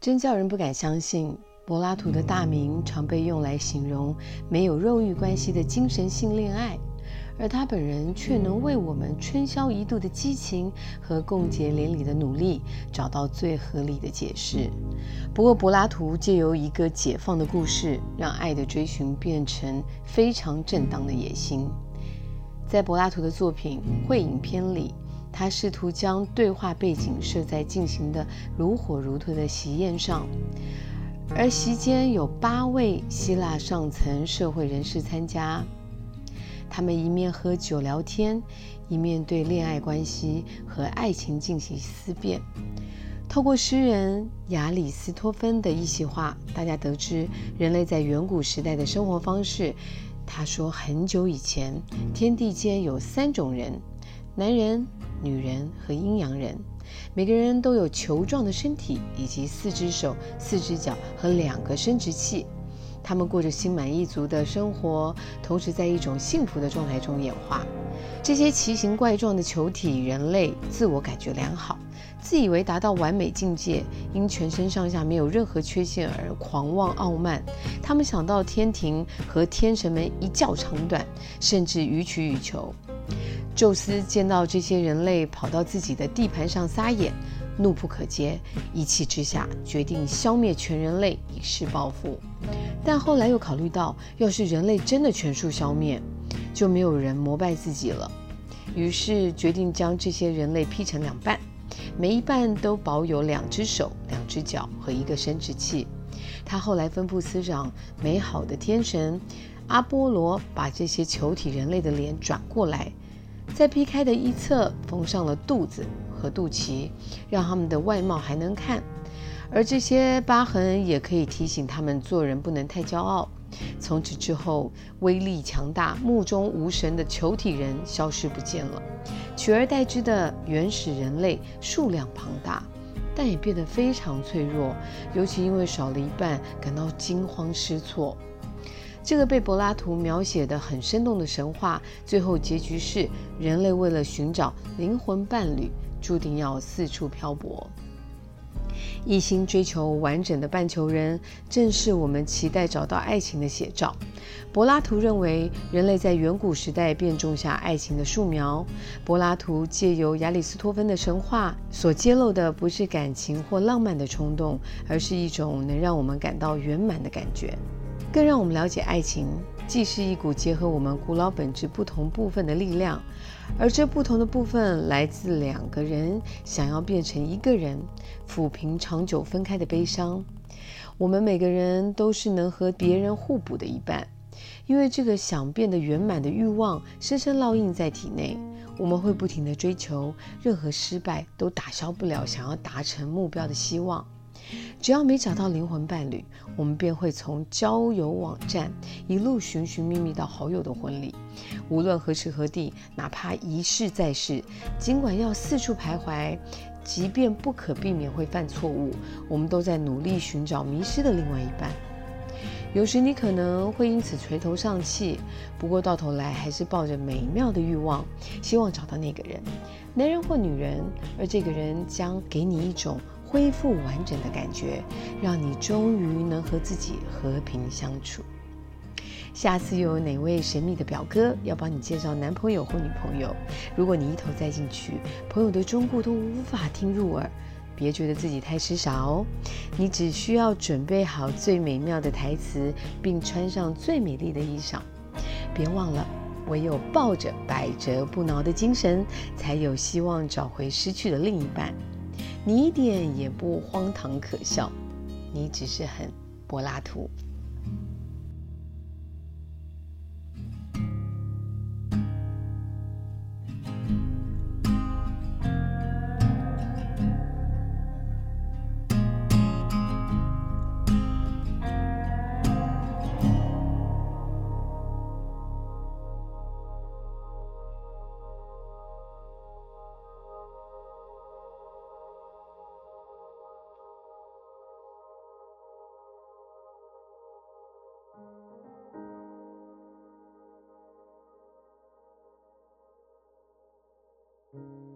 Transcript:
真叫人不敢相信，柏拉图的大名常被用来形容没有肉欲关系的精神性恋爱。而他本人却能为我们春宵一度的激情和共结连理的努力找到最合理的解释。不过，柏拉图借由一个解放的故事，让爱的追寻变成非常正当的野心。在柏拉图的作品《会饮篇》里，他试图将对话背景设在进行的如火如荼的席宴上，而席间有八位希腊上层社会人士参加。他们一面喝酒聊天，一面对恋爱关系和爱情进行思辨。透过诗人亚里斯托芬的一席话，大家得知人类在远古时代的生活方式。他说，很久以前，天地间有三种人：男人、女人和阴阳人。每个人都有球状的身体，以及四只手、四只脚和两个生殖器。他们过着心满意足的生活，同时在一种幸福的状态中演化。这些奇形怪状的球体人类自我感觉良好，自以为达到完美境界，因全身上下没有任何缺陷而狂妄傲慢。他们想到天庭和天神们一较长短，甚至予取予求。宙斯见到这些人类跑到自己的地盘上撒野，怒不可遏，一气之下决定消灭全人类以示报复。但后来又考虑到，要是人类真的全数消灭，就没有人膜拜自己了。于是决定将这些人类劈成两半，每一半都保有两只手、两只脚和一个生殖器。他后来吩咐司长美好的天神阿波罗，把这些球体人类的脸转过来，在劈开的一侧缝上了肚子。和肚脐，让他们的外貌还能看，而这些疤痕也可以提醒他们做人不能太骄傲。从此之后，威力强大、目中无神的球体人消失不见了，取而代之的原始人类数量庞大，但也变得非常脆弱，尤其因为少了一半，感到惊慌失措。这个被柏拉图描写得很生动的神话，最后结局是人类为了寻找灵魂伴侣。注定要四处漂泊，一心追求完整的半球人，正是我们期待找到爱情的写照。柏拉图认为，人类在远古时代便种下爱情的树苗。柏拉图借由亚里斯托芬的神话所揭露的，不是感情或浪漫的冲动，而是一种能让我们感到圆满的感觉。更让我们了解，爱情既是一股结合我们古老本质不同部分的力量，而这不同的部分来自两个人想要变成一个人，抚平长久分开的悲伤。我们每个人都是能和别人互补的一半，因为这个想变得圆满的欲望深深烙印在体内，我们会不停地追求，任何失败都打消不了想要达成目标的希望。只要没找到灵魂伴侣，我们便会从交友网站一路寻寻觅觅到好友的婚礼。无论何时何地，哪怕一世再世，尽管要四处徘徊，即便不可避免会犯错误，我们都在努力寻找迷失的另外一半。有时你可能会因此垂头丧气，不过到头来还是抱着美妙的欲望，希望找到那个人，男人或女人，而这个人将给你一种。恢复完整的感觉，让你终于能和自己和平相处。下次又有哪位神秘的表哥要帮你介绍男朋友或女朋友？如果你一头栽进去，朋友的忠告都无法听入耳，别觉得自己太痴傻哦。你只需要准备好最美妙的台词，并穿上最美丽的衣裳。别忘了，唯有抱着百折不挠的精神，才有希望找回失去的另一半。你一点也不荒唐可笑，你只是很柏拉图。you